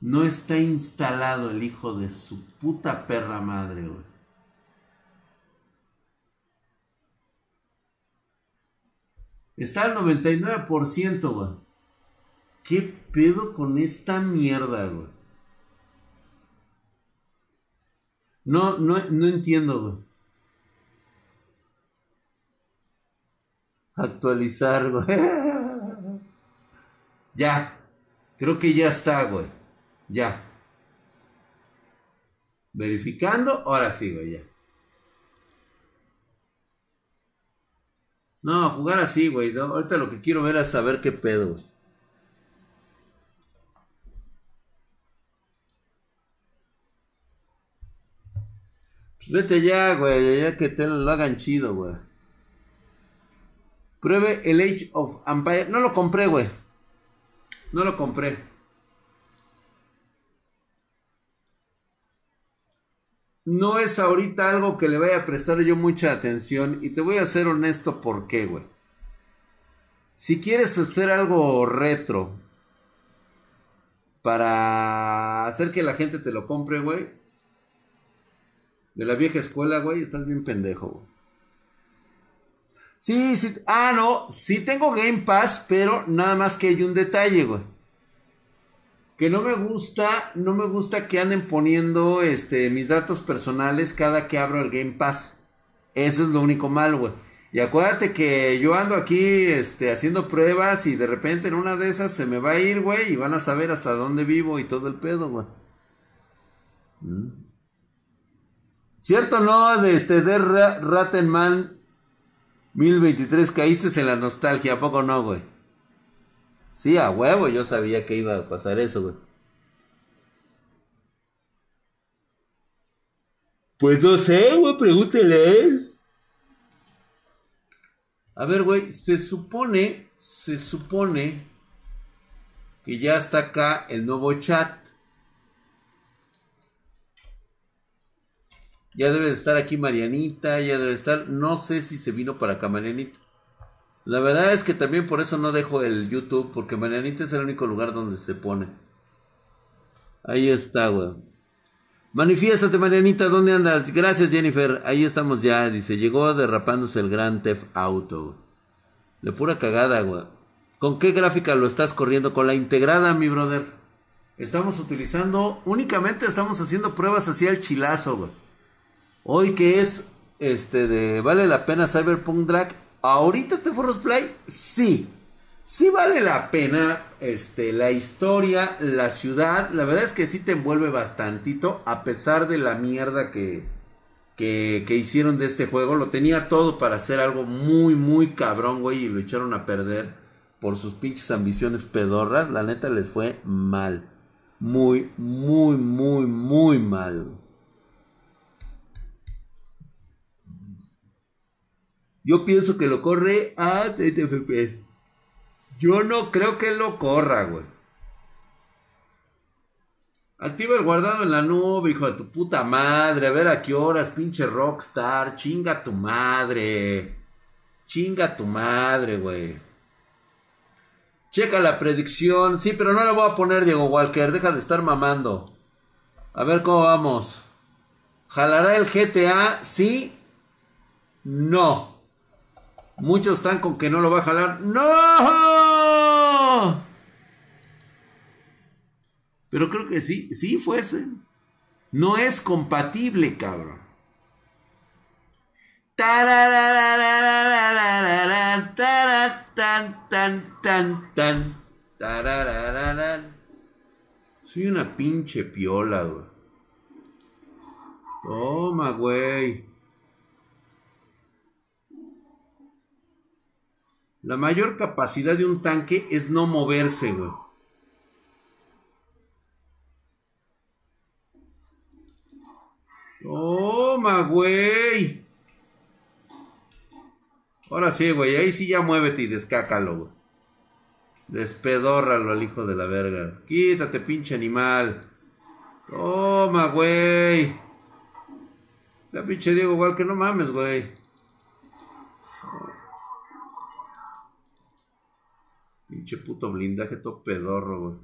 Speaker 1: no está instalado el hijo de su puta perra madre, güey. Está al 99%, güey. ¿Qué pedo con esta mierda, güey? No, no, no entiendo, güey. Actualizar, güey. *laughs* ya. Creo que ya está, güey. Ya. Verificando. Ahora sí, güey, ya. No, jugar así, güey. ahorita lo que quiero ver es saber qué pedo. Pues vete ya, güey. Ya que te lo hagan chido, güey. Pruebe el Age of Empire. No lo compré, güey. No lo compré. no es ahorita algo que le vaya a prestar yo mucha atención y te voy a ser honesto por qué, güey. Si quieres hacer algo retro para hacer que la gente te lo compre, güey, de la vieja escuela, güey, estás bien pendejo, güey. Sí, sí, ah, no, sí tengo Game Pass, pero nada más que hay un detalle, güey que no me gusta, no me gusta que anden poniendo este, mis datos personales cada que abro el Game Pass. Eso es lo único malo, güey. Y acuérdate que yo ando aquí este, haciendo pruebas y de repente en una de esas se me va a ir, güey, y van a saber hasta dónde vivo y todo el pedo, güey. Mm. ¿Cierto no? De este de Rattenman 1023 caíste en la nostalgia, ¿a poco no, güey? Sí, a huevo, yo sabía que iba a pasar eso, güey. Pues no sé, güey, pregúntele a él. A ver, güey, se supone, se supone que ya está acá el nuevo chat. Ya debe de estar aquí Marianita, ya debe estar, no sé si se vino para acá Marianita. La verdad es que también por eso no dejo el YouTube, porque Marianita es el único lugar donde se pone. Ahí está, güey. Manifiéstate, Marianita, ¿dónde andas? Gracias, Jennifer. Ahí estamos ya. Dice, llegó derrapándose el Gran Theft Auto. De pura cagada, güey. ¿Con qué gráfica lo estás corriendo? Con la integrada, mi brother. Estamos utilizando, únicamente estamos haciendo pruebas así al chilazo, güey. Hoy que es, este, de, vale la pena Cyberpunk Drag ahorita te Forros Play, sí. Sí vale la pena este, la historia, la ciudad. La verdad es que sí te envuelve bastantito, a pesar de la mierda que, que, que hicieron de este juego. Lo tenía todo para hacer algo muy, muy cabrón, güey, y lo echaron a perder por sus pinches ambiciones pedorras. La neta les fue mal. Muy, muy, muy, muy mal. Yo pienso que lo corre a 30 FPS. Yo no creo que lo corra, güey. Activa el guardado en la nube, hijo de tu puta madre. A ver a qué horas, pinche rockstar. Chinga tu madre. Chinga tu madre, güey. Checa la predicción. Sí, pero no la voy a poner, Diego Walker. Deja de estar mamando. A ver cómo vamos. ¿Jalará el GTA? Sí. No. Muchos están con que no lo va a jalar. ¡No! Pero creo que sí, sí fuese. No es compatible, cabrón. Soy una pinche piola. Toma, güey. La mayor capacidad de un tanque es no moverse, güey. Toma, güey. Ahora sí, güey. Ahí sí ya muévete y descácalo, güey. Despedórralo al hijo de la verga. Quítate, pinche animal. Toma, güey. La pinche Diego, igual que no mames, güey. Pinche puto blindaje todo pedorro, güey.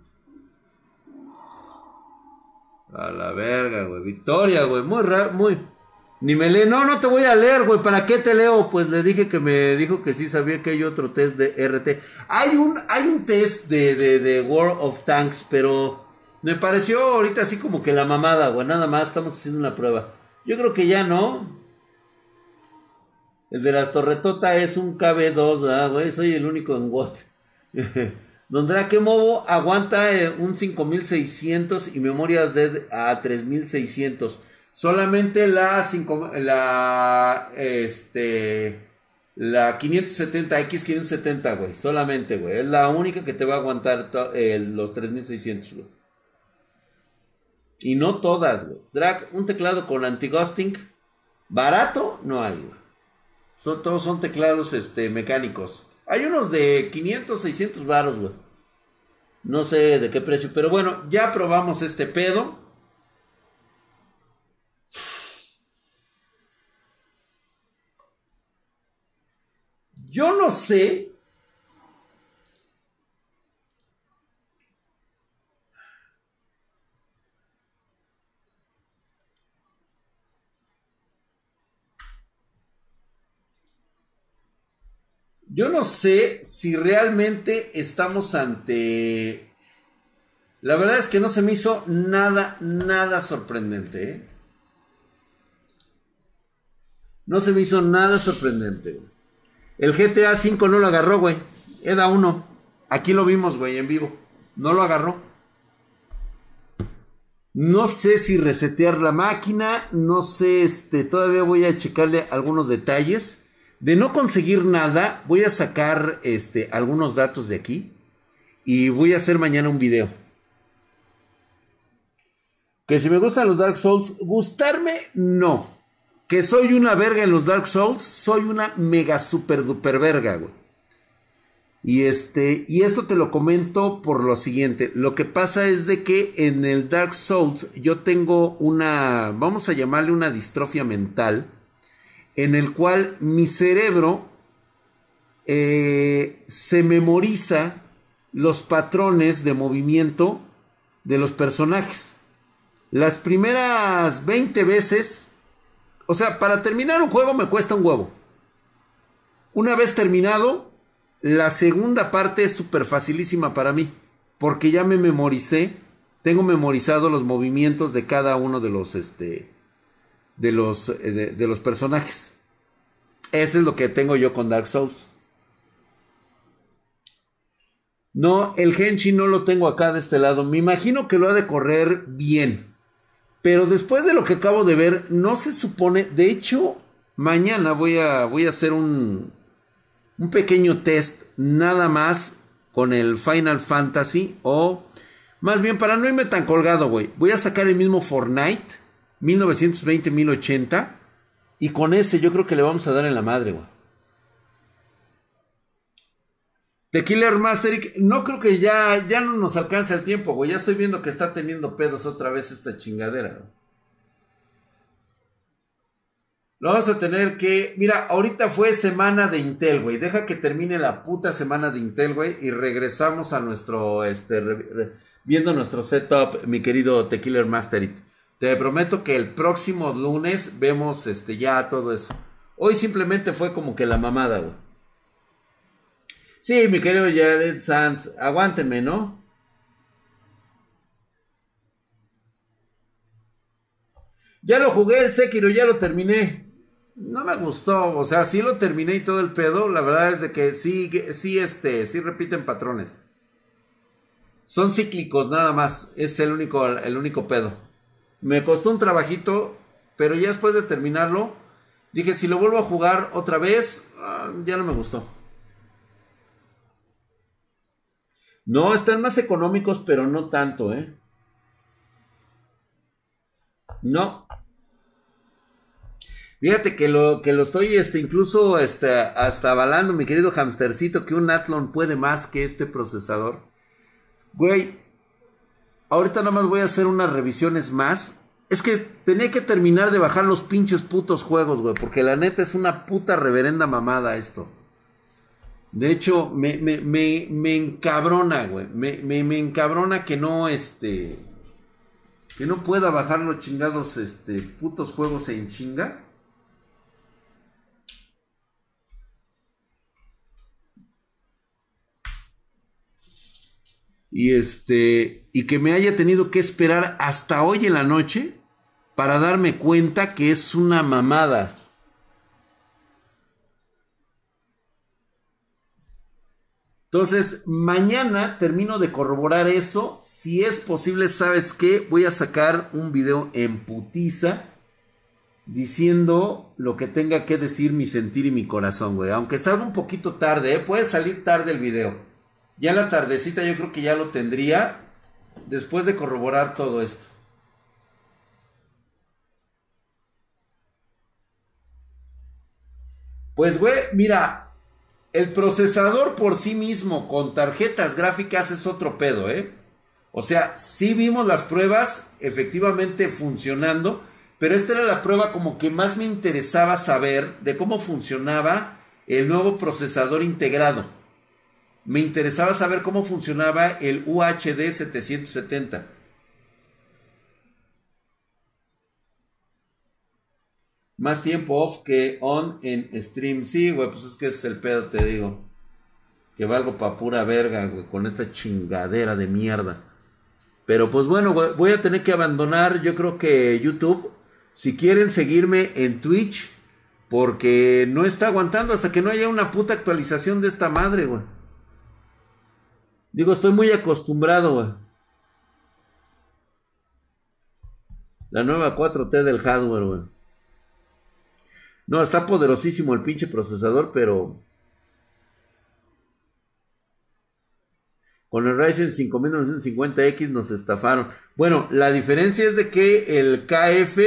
Speaker 1: A la verga, güey. Victoria, güey. Muy raro, muy. Ni me lee, no, no te voy a leer, güey, ¿para qué te leo? Pues le dije que me dijo que sí sabía que hay otro test de RT. Hay un, hay un test de, de, de World of Tanks, pero me pareció ahorita así como que la mamada, güey, nada más estamos haciendo una prueba. Yo creo que ya no. El de las torretota es un KB2, ¿verdad, güey? Soy el único en WOT. *laughs* Don Drake Mobo aguanta eh, un 5600 y memorias de a 3600. Solamente la, 5, la, este, la 570, X570, güey. Solamente, güey. Es la única que te va a aguantar los 3600, güey. Y no todas, güey. Drag, un teclado con anti-ghosting. Barato, no hay, güey. Son, todos son teclados este, mecánicos. Hay unos de 500, 600 baros, güey. No sé de qué precio, pero bueno, ya probamos este pedo. Yo no sé. Yo no sé si realmente estamos ante... La verdad es que no se me hizo nada, nada sorprendente. ¿eh? No se me hizo nada sorprendente. El GTA V no lo agarró, güey. Era uno. Aquí lo vimos, güey, en vivo. No lo agarró. No sé si resetear la máquina. No sé, este, todavía voy a checarle algunos detalles. De no conseguir nada, voy a sacar este, algunos datos de aquí. Y voy a hacer mañana un video. Que si me gustan los Dark Souls, gustarme, no. Que soy una verga en los Dark Souls, soy una mega super duper verga, güey. Y este, y esto te lo comento por lo siguiente. Lo que pasa es de que en el Dark Souls yo tengo una, vamos a llamarle una distrofia mental, en el cual mi cerebro eh, se memoriza los patrones de movimiento de los personajes. Las primeras 20 veces o sea, para terminar un juego me cuesta un huevo. Una vez terminado, la segunda parte es súper facilísima para mí. Porque ya me memoricé. Tengo memorizado los movimientos de cada uno de los, este, de los, eh, de, los personajes. Eso es lo que tengo yo con Dark Souls. No, el Henshin no lo tengo acá de este lado. Me imagino que lo ha de correr bien. Pero después de lo que acabo de ver, no se supone. De hecho, mañana voy a, voy a hacer un, un pequeño test nada más con el Final Fantasy. O más bien, para no irme tan colgado. Voy a sacar el mismo Fortnite 1920-1080. Y con ese yo creo que le vamos a dar en la madre, güey. The Killer Masteric, no creo que ya, ya no nos alcance el tiempo, güey. Ya estoy viendo que está teniendo pedos otra vez esta chingadera. Lo vamos a tener que. Mira, ahorita fue semana de Intel, güey. Deja que termine la puta semana de Intel, güey. Y regresamos a nuestro. Este, viendo nuestro setup, mi querido The Killer Masteric. Te prometo que el próximo lunes vemos este, ya todo eso. Hoy simplemente fue como que la mamada, güey. Sí, mi querido Jared Sanz, aguántenme, ¿no? Ya lo jugué el Sekiro, ya lo terminé. No me gustó, o sea, sí lo terminé y todo el pedo. La verdad es de que sí, sí, este, sí repiten patrones. Son cíclicos nada más. Es el único, el único pedo. Me costó un trabajito, pero ya después de terminarlo, dije, si lo vuelvo a jugar otra vez, ah, ya no me gustó. No, están más económicos, pero no tanto, ¿eh? No. Fíjate que lo, que lo estoy, este, incluso este, hasta avalando, mi querido hamstercito, que un Athlon puede más que este procesador. Güey, ahorita nada más voy a hacer unas revisiones más. Es que tenía que terminar de bajar los pinches putos juegos, güey, porque la neta es una puta reverenda mamada esto. De hecho, me, me, me, me encabrona, güey. Me, encabrona que no, este. Que no pueda bajar los chingados, este, putos juegos en chinga. Y este, y que me haya tenido que esperar hasta hoy en la noche para darme cuenta que es una mamada. Entonces, mañana termino de corroborar eso. Si es posible, ¿sabes qué? Voy a sacar un video en putiza diciendo lo que tenga que decir mi sentir y mi corazón, güey. Aunque salga un poquito tarde, ¿eh? puede salir tarde el video. Ya en la tardecita yo creo que ya lo tendría después de corroborar todo esto. Pues, güey, mira, el procesador por sí mismo con tarjetas gráficas es otro pedo, ¿eh? O sea, sí vimos las pruebas efectivamente funcionando, pero esta era la prueba como que más me interesaba saber de cómo funcionaba el nuevo procesador integrado. Me interesaba saber cómo funcionaba el UHD 770. Más tiempo off que on en stream. Sí, güey, pues es que es el pedo, te digo. Que valgo pa' pura verga, güey, con esta chingadera de mierda. Pero pues bueno, voy a tener que abandonar, yo creo que YouTube. Si quieren seguirme en Twitch, porque no está aguantando hasta que no haya una puta actualización de esta madre, güey. Digo, estoy muy acostumbrado, güey. La nueva 4T del hardware. No, está poderosísimo el pinche procesador, pero... Con el Ryzen 5950X nos estafaron. Bueno, la diferencia es de que el KF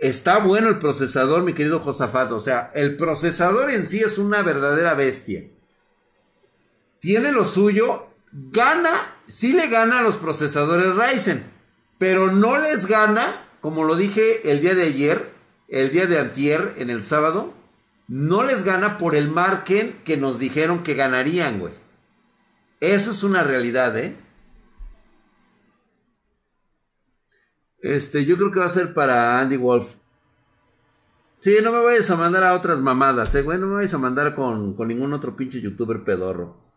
Speaker 1: está bueno el procesador, mi querido Josafat. O sea, el procesador en sí es una verdadera bestia. Tiene lo suyo, gana, sí le gana a los procesadores Ryzen, pero no les gana, como lo dije el día de ayer, el día de antier, en el sábado, no les gana por el margen que nos dijeron que ganarían, güey. Eso es una realidad, ¿eh? Este, yo creo que va a ser para Andy Wolf. Sí, no me vayas a mandar a otras mamadas, eh, güey. No me vayas a mandar con, con ningún otro pinche youtuber pedorro.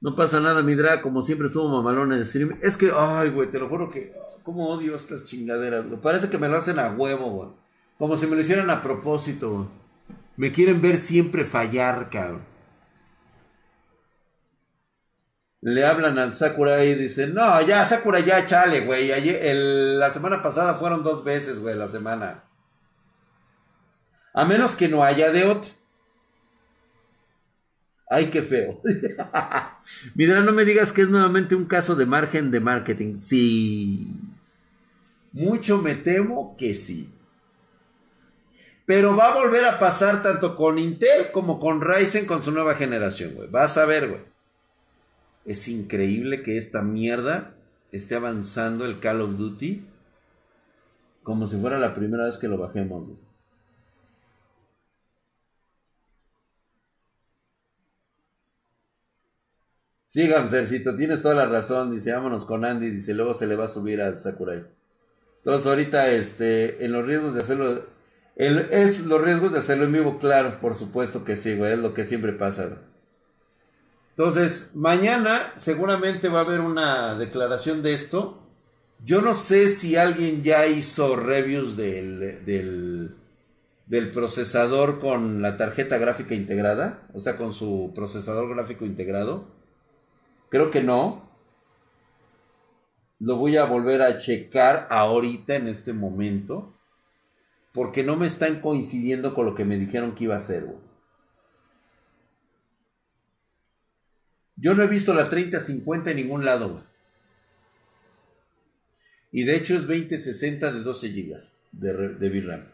Speaker 1: No pasa nada, mi drag, como siempre estuvo mamalón en el stream. Es que, ay, güey, te lo juro que, cómo odio estas chingaderas. Parece que me lo hacen a huevo, güey. Como si me lo hicieran a propósito, güey. Me quieren ver siempre fallar, cabrón. Le hablan al Sakura y dicen, no, ya, Sakura, ya, chale, güey. la semana pasada fueron dos veces, güey, la semana. A menos que no haya de otro. Ay, qué feo. *laughs* Mira, no me digas que es nuevamente un caso de margen de marketing. Sí. Mucho me temo que sí. Pero va a volver a pasar tanto con Intel como con Ryzen con su nueva generación, güey. Vas a ver, güey. Es increíble que esta mierda esté avanzando el Call of Duty como si fuera la primera vez que lo bajemos, güey. Sí, Gamstercito, tienes toda la razón. Dice, vámonos con Andy. Dice, luego se le va a subir al Sakurai. Entonces, ahorita, este, en los riesgos de hacerlo. es los riesgos de hacerlo en vivo, claro, por supuesto que sí, güey. Es lo que siempre pasa, Entonces, mañana seguramente va a haber una declaración de esto. Yo no sé si alguien ya hizo reviews del, del, del procesador con la tarjeta gráfica integrada, o sea, con su procesador gráfico integrado. Creo que no. Lo voy a volver a checar ahorita en este momento. Porque no me están coincidiendo con lo que me dijeron que iba a ser, Yo no he visto la 3050 en ningún lado, Y de hecho es 2060 de 12 GB de, de VRAM.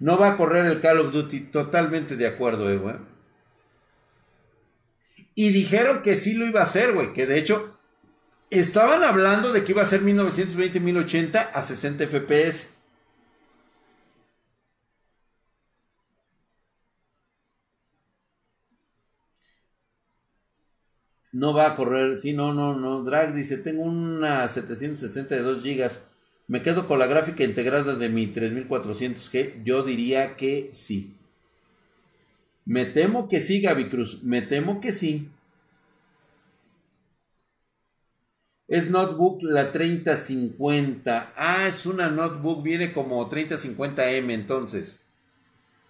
Speaker 1: No va a correr el Call of Duty, totalmente de acuerdo, eh, güey. Y dijeron que sí lo iba a hacer, güey. Que de hecho estaban hablando de que iba a ser 1920-1080 a 60 FPS. No va a correr. Sí, no, no, no. Drag dice, tengo una 762 GB. Me quedo con la gráfica integrada de mi 3400G. Yo diría que sí. Me temo que sí, Gaby Cruz. Me temo que sí. Es notebook la 3050. Ah, es una notebook, viene como 3050M entonces.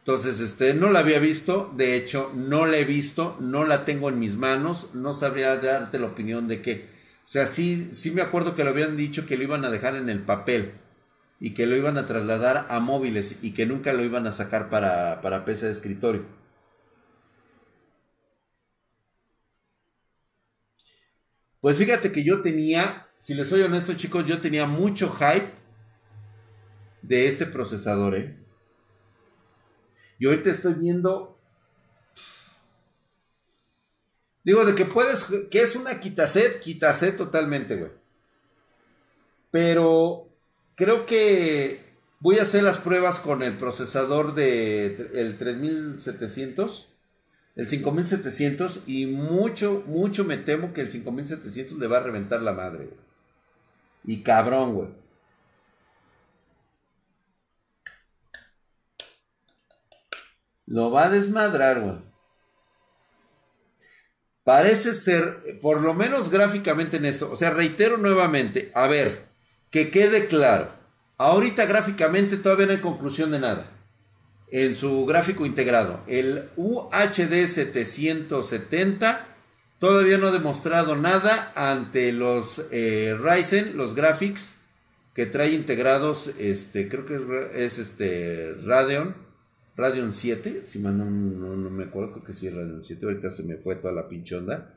Speaker 1: Entonces, este, no la había visto, de hecho, no la he visto, no la tengo en mis manos, no sabría darte la opinión de que, o sea, sí, sí me acuerdo que lo habían dicho que lo iban a dejar en el papel y que lo iban a trasladar a móviles y que nunca lo iban a sacar para, para PC de escritorio. Pues fíjate que yo tenía, si les soy honesto chicos, yo tenía mucho hype de este procesador, ¿eh? Y ahorita estoy viendo. Digo, de que puedes. Que es una quitaset, quitaset totalmente, güey. Pero creo que voy a hacer las pruebas con el procesador de el 3700, el 5700 y mucho, mucho me temo que el 5700 le va a reventar la madre. Y cabrón, güey. Lo va a desmadrar, güey. Parece ser, por lo menos gráficamente en esto, o sea, reitero nuevamente, a ver, que quede claro. Ahorita gráficamente todavía no hay conclusión de nada. En su gráfico integrado, el UHD 770 todavía no ha demostrado nada ante los eh, Ryzen, los graphics que trae integrados, este, creo que es este Radeon Radeon 7, si no, no, me acuerdo, creo que sí es Radeon 7, ahorita se me fue toda la pinche onda,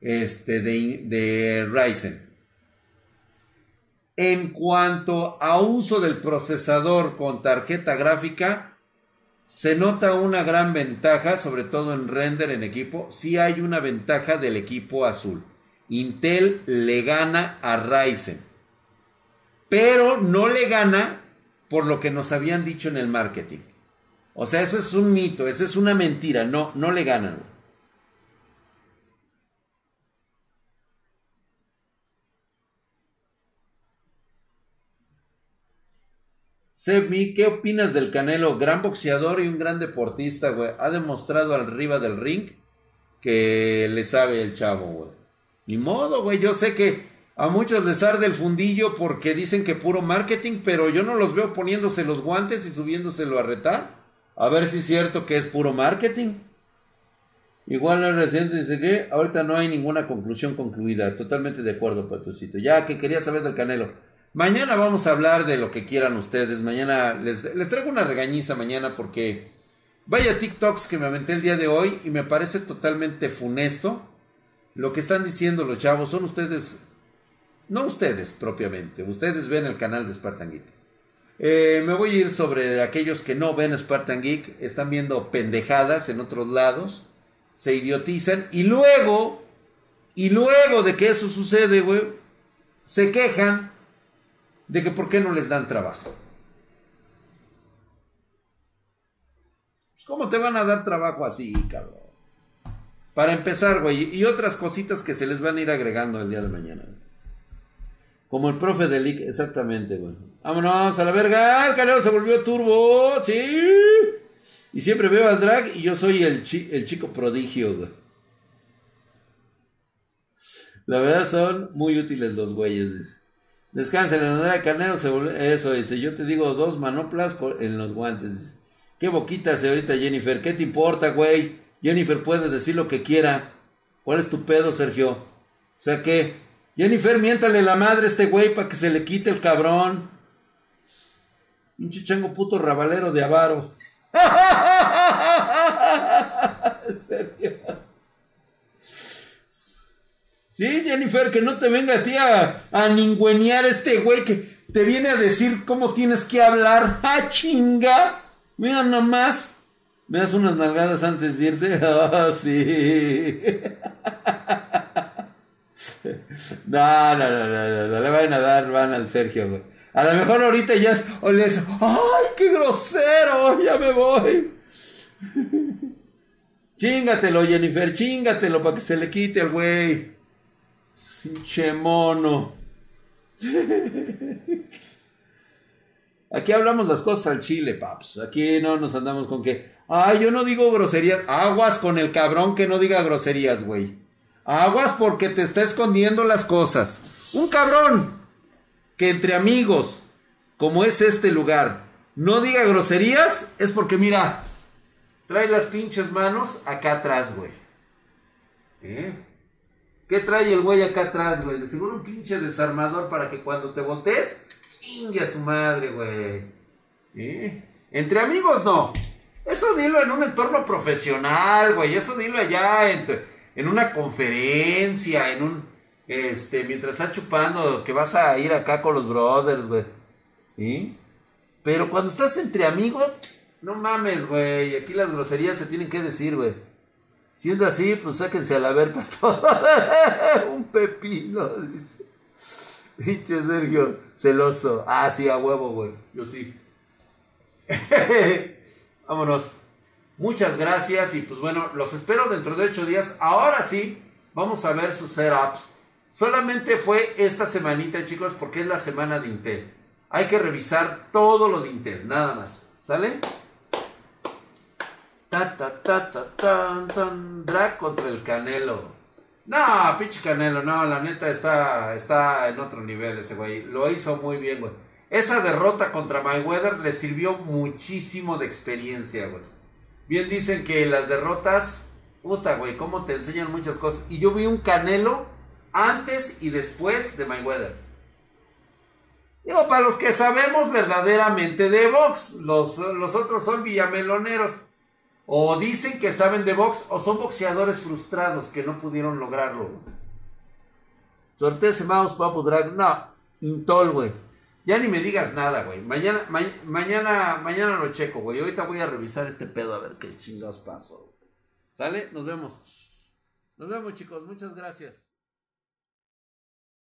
Speaker 1: este, de, de Ryzen. En cuanto a uso del procesador con tarjeta gráfica, se nota una gran ventaja, sobre todo en render en equipo. Sí hay una ventaja del equipo azul. Intel le gana a Ryzen. Pero no le gana por lo que nos habían dicho en el marketing. O sea, eso es un mito, eso es una mentira, no, no le ganan. Sebmi, ¿qué opinas del Canelo? Gran boxeador y un gran deportista, güey. Ha demostrado arriba del ring que le sabe el chavo, güey. Ni modo, güey. Yo sé que a muchos les arde el fundillo porque dicen que puro marketing, pero yo no los veo poniéndose los guantes y subiéndoselo a retar. A ver si es cierto que es puro marketing. Igual el reciente dice que ahorita no hay ninguna conclusión concluida. Totalmente de acuerdo, Patrocito. Ya que quería saber del Canelo. Mañana vamos a hablar de lo que quieran ustedes. Mañana les, les traigo una regañiza mañana porque vaya TikToks que me aventé el día de hoy y me parece totalmente funesto. Lo que están diciendo los chavos son ustedes, no ustedes propiamente, ustedes ven el canal de Spartan Geek. Eh, me voy a ir sobre aquellos que no ven Spartan Geek, están viendo pendejadas en otros lados, se idiotizan y luego, y luego de que eso sucede, güey, se quejan de que por qué no les dan trabajo. Pues, ¿Cómo te van a dar trabajo así, cabrón? Para empezar, güey, y otras cositas que se les van a ir agregando el día de mañana. Como el profe de Lick, exactamente, güey. Vámonos a la verga. El canelo se volvió turbo, sí. Y siempre veo al drag y yo soy el, el chico prodigio, güey. La verdad son muy útiles los güeyes. Descansa, la de Canelo se volvió. Eso dice. Yo te digo dos manoplas en los guantes. Qué boquita hace ahorita Jennifer. ¿Qué te importa, güey? Jennifer puede decir lo que quiera. ¿Cuál es tu pedo, Sergio? O sea que Jennifer, miéntale la madre a este güey para que se le quite el cabrón. Un chichango puto rabalero de avaro. *laughs* en serio. Sí, Jennifer, que no te venga a ti a, a este güey que te viene a decir cómo tienes que hablar. *laughs* ¡Ah, chinga! Mira nomás. Me das unas nalgadas antes de irte. *laughs* Ah, sí. *laughs* No, no, no, no, le van a dar, van al Sergio, güey. A lo mejor ahorita ya es, o ¡ay, qué grosero! Ya me voy. Chingatelo, Jennifer, chingatelo para que se le quite al güey. Pinche mono. Aquí hablamos las cosas al chile, paps. Aquí no nos andamos con que, Ay, yo no digo groserías. Aguas con el cabrón que no diga groserías, güey. Aguas porque te está escondiendo las cosas. Un cabrón que entre amigos, como es este lugar, no diga groserías, es porque mira, trae las pinches manos acá atrás, güey. ¿Eh? ¿Qué trae el güey acá atrás, güey? Seguro un pinche desarmador para que cuando te voltees, chingue a su madre, güey. ¿Eh? Entre amigos no. Eso dilo en un entorno profesional, güey. Eso dilo allá en, en una conferencia, en un... Este, mientras estás chupando, que vas a ir acá con los brothers, güey. ¿Sí? Pero cuando estás entre amigos, no mames, güey. Aquí las groserías se tienen que decir, güey. Siendo así, pues sáquense a la verga *laughs* todo. Un pepino, dice. Pinche Sergio, celoso. Ah, sí, a huevo, güey. Yo sí. *laughs* Vámonos. Muchas gracias y pues bueno, los espero dentro de ocho días. Ahora sí, vamos a ver sus setups. Solamente fue esta semanita, chicos, porque es la semana de Intel. Hay que revisar todo lo de Intel, nada más. ¿Sale? Ta, ta, ta, ta, drag contra el Canelo. No, pinche Canelo, no, la neta está, está en otro nivel ese güey. Lo hizo muy bien, güey. Esa derrota contra Mayweather le sirvió muchísimo de experiencia, güey. Bien dicen que las derrotas, puta, güey, cómo te enseñan muchas cosas. Y yo vi un Canelo antes y después de Mayweather. Digo, para los que sabemos verdaderamente de box, los, los otros son villameloneros. O dicen que saben de box, o son boxeadores frustrados que no pudieron lograrlo. Sorteo mouse papu drag. No, intol, güey. Ya ni me digas nada, güey. Mañana, mañana, mañana lo checo, güey. Ahorita voy a revisar este pedo a ver qué chingados pasó. ¿Sale? Nos vemos. Nos vemos, chicos. Muchas gracias.